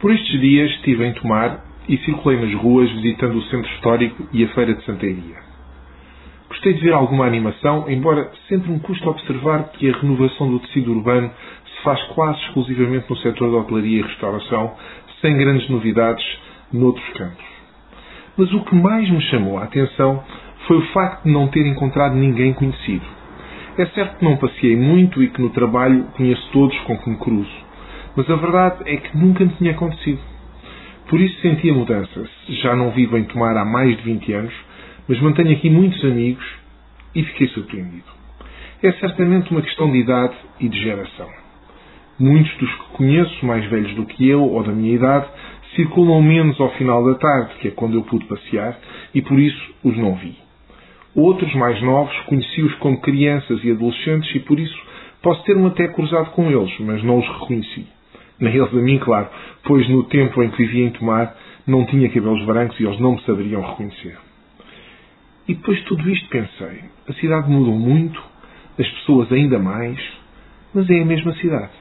Por estes dias estive em Tomar e circulei nas ruas visitando o centro histórico e a feira de Santaria. Gostei de ver alguma animação, embora sempre me custa observar que a renovação do tecido urbano se faz quase exclusivamente no setor da hotelaria e restauração, sem grandes novidades noutros campos. Mas o que mais me chamou a atenção foi o facto de não ter encontrado ninguém conhecido. É certo que não passei muito e que no trabalho conheço todos com que me cruzo, mas a verdade é que nunca me tinha acontecido. Por isso senti a mudança. Já não vivo em Tomar há mais de 20 anos, mas mantenho aqui muitos amigos e fiquei surpreendido. É certamente uma questão de idade e de geração. Muitos dos que conheço, mais velhos do que eu ou da minha idade, circulam menos ao final da tarde, que é quando eu pude passear, e por isso os não vi. Outros, mais novos, conheci-os como crianças e adolescentes e por isso posso ter-me até cruzado com eles, mas não os reconheci. Nem eles a mim, claro, pois no tempo em que vivia em Tomar não tinha cabelos brancos e eles não me saberiam reconhecer. E depois de tudo isto pensei, a cidade mudou muito, as pessoas ainda mais, mas é a mesma cidade.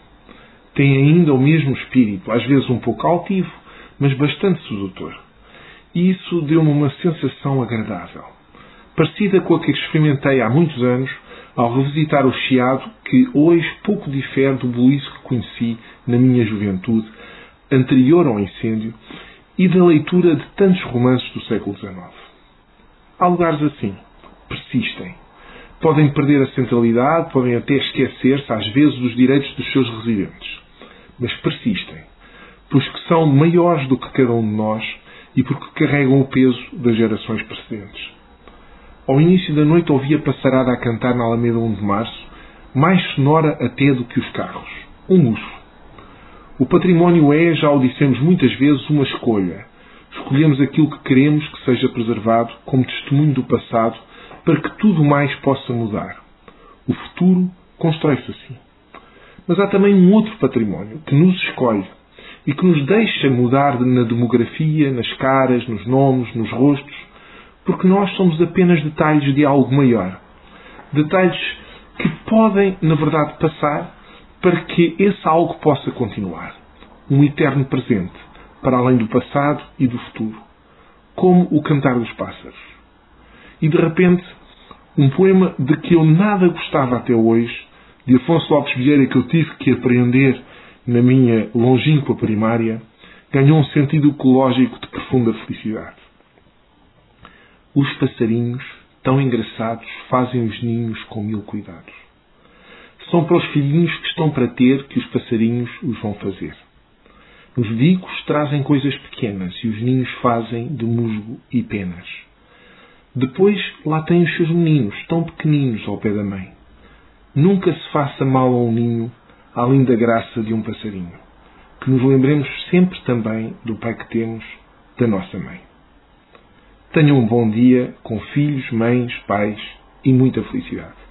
Tem ainda o mesmo espírito, às vezes um pouco altivo, mas bastante sedutor. E isso deu-me uma sensação agradável, parecida com a que experimentei há muitos anos ao revisitar o Chiado, que hoje pouco difere do Buíço que conheci na minha juventude, anterior ao incêndio, e da leitura de tantos romances do século XIX. Há lugares assim, persistem. Podem perder a centralidade, podem até esquecer-se, às vezes, dos direitos dos seus residentes. Mas persistem, pois que são maiores do que cada um de nós e porque carregam o peso das gerações precedentes. Ao início da noite ouvi a passarada a cantar na Alameda 1 de Março, mais sonora até do que os carros. Um urso. O património é, já o dissemos muitas vezes, uma escolha. Escolhemos aquilo que queremos que seja preservado como testemunho do passado para que tudo mais possa mudar. O futuro constrói-se assim. Mas há também um outro património que nos escolhe e que nos deixa mudar na demografia, nas caras, nos nomes, nos rostos, porque nós somos apenas detalhes de algo maior. Detalhes que podem, na verdade, passar para que esse algo possa continuar. Um eterno presente, para além do passado e do futuro. Como o cantar dos pássaros. E de repente, um poema de que eu nada gostava até hoje, de Afonso Lopes Vieira, que eu tive que aprender na minha longínqua primária, ganhou um sentido ecológico de profunda felicidade. Os passarinhos, tão engraçados, fazem os ninhos com mil cuidados. São para os filhinhos que estão para ter que os passarinhos os vão fazer. Os bicos trazem coisas pequenas e os ninhos fazem de musgo e penas. Depois lá têm os seus meninos, tão pequeninos ao pé da mãe. Nunca se faça mal a um ninho, além da graça de um passarinho. Que nos lembremos sempre também do pai que temos, da nossa mãe. Tenham um bom dia com filhos, mães, pais e muita felicidade.